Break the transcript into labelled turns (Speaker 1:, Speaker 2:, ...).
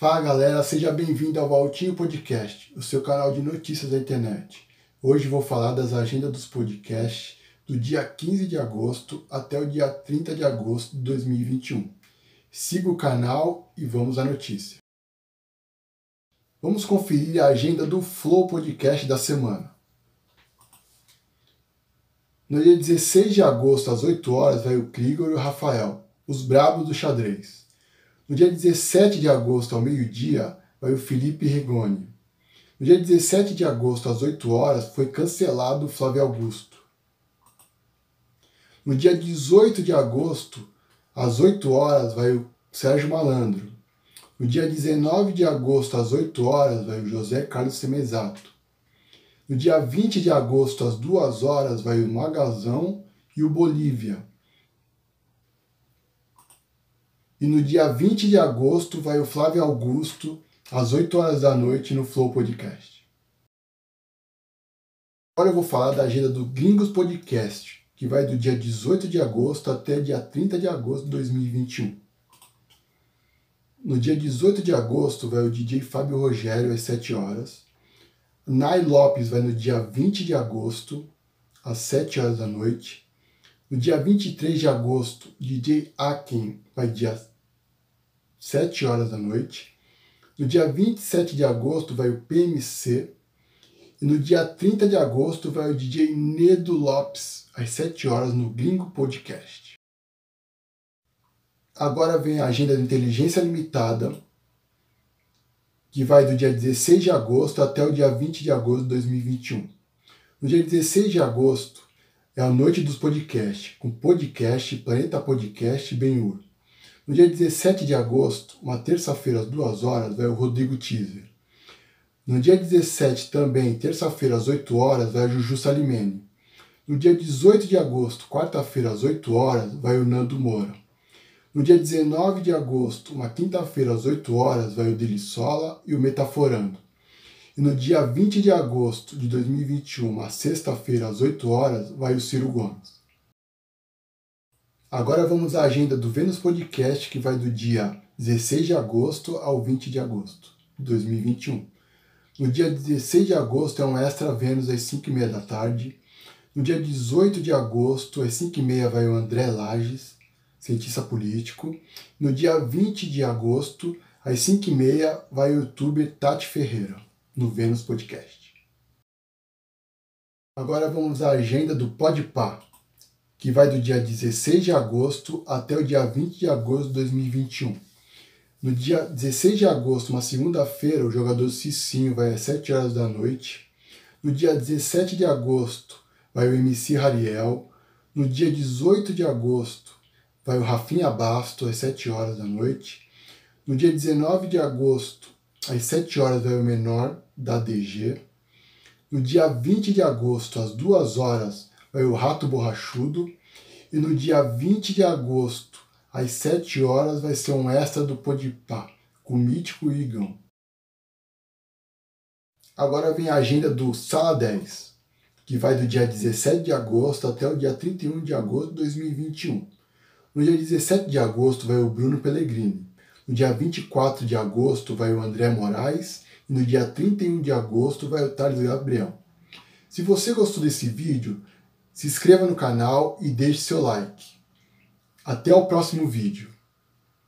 Speaker 1: Fala galera, seja bem-vindo ao Valtinho Podcast, o seu canal de notícias da internet. Hoje vou falar das agendas dos podcasts do dia 15 de agosto até o dia 30 de agosto de 2021. Siga o canal e vamos à notícia. Vamos conferir a agenda do Flow Podcast da semana. No dia 16 de agosto, às 8 horas, vai o Krigor e o Rafael, os brabos do xadrez. No dia 17 de agosto, ao meio-dia, vai o Felipe Rigoni. No dia 17 de agosto, às 8 horas, foi cancelado o Flávio Augusto. No dia 18 de agosto, às 8 horas, vai o Sérgio Malandro. No dia 19 de agosto, às 8 horas, vai o José Carlos Semezato. No dia 20 de agosto, às 2 horas, vai o Magazão e o Bolívia. E no dia 20 de agosto, vai o Flávio Augusto, às 8 horas da noite, no Flow Podcast. Agora eu vou falar da agenda do Gringos Podcast, que vai do dia 18 de agosto até dia 30 de agosto de 2021. No dia 18 de agosto vai o DJ Fábio Rogério às 7 horas. Nai Lopes vai no dia 20 de agosto, às 7 horas da noite. No dia 23 de agosto, DJ Aken vai dia 7 horas da noite. No dia 27 de agosto vai o PMC. E no dia 30 de agosto vai o DJ Nedo Lopes, às 7 horas, no Gringo Podcast. Agora vem a agenda de inteligência limitada, que vai do dia 16 de agosto até o dia 20 de agosto de 2021. No dia 16 de agosto é a noite dos podcasts, com podcast Planeta Podcast Benhur. No dia 17 de agosto, uma terça-feira às 2 horas, vai o Rodrigo Teaser. No dia 17 também, terça-feira às 8 horas, vai a Juju Salimene. No dia 18 de agosto, quarta-feira às 8 horas, vai o Nando Moura. No dia 19 de agosto, uma quinta-feira às 8 horas, vai o Delissola e o Metaforando. E no dia 20 de agosto de 2021, uma sexta-feira às 8 horas, vai o Ciro Gomes. Agora vamos à agenda do Vênus Podcast, que vai do dia 16 de agosto ao 20 de agosto de 2021. No dia 16 de agosto é um Extra Vênus às 5h30 da tarde. No dia 18 de agosto, às 5h30, vai o André Lages cientista político. No dia 20 de agosto, às 5h30, vai o youtuber Tati Ferreira, no Vênus Podcast. Agora vamos à agenda do Podpah, que vai do dia 16 de agosto até o dia 20 de agosto de 2021. No dia 16 de agosto, uma segunda-feira, o jogador Cicinho vai às 7 horas da noite. No dia 17 de agosto, vai o MC Rariel. No dia 18 de agosto, vai o Rafinha Basto às 7 horas da noite. No dia 19 de agosto, às 7 horas, vai o Menor da DG. No dia 20 de agosto, às 2 horas, vai o Rato Borrachudo. E no dia 20 de agosto, às 7 horas, vai ser um extra do Podipá, com o mítico Igão. Agora vem a agenda do Sala 10, que vai do dia 17 de agosto até o dia 31 de agosto de 2021. No dia 17 de agosto vai o Bruno Pellegrini. No dia 24 de agosto vai o André Moraes. E no dia 31 de agosto vai o Thales Gabriel. Se você gostou desse vídeo, se inscreva no canal e deixe seu like. Até o próximo vídeo.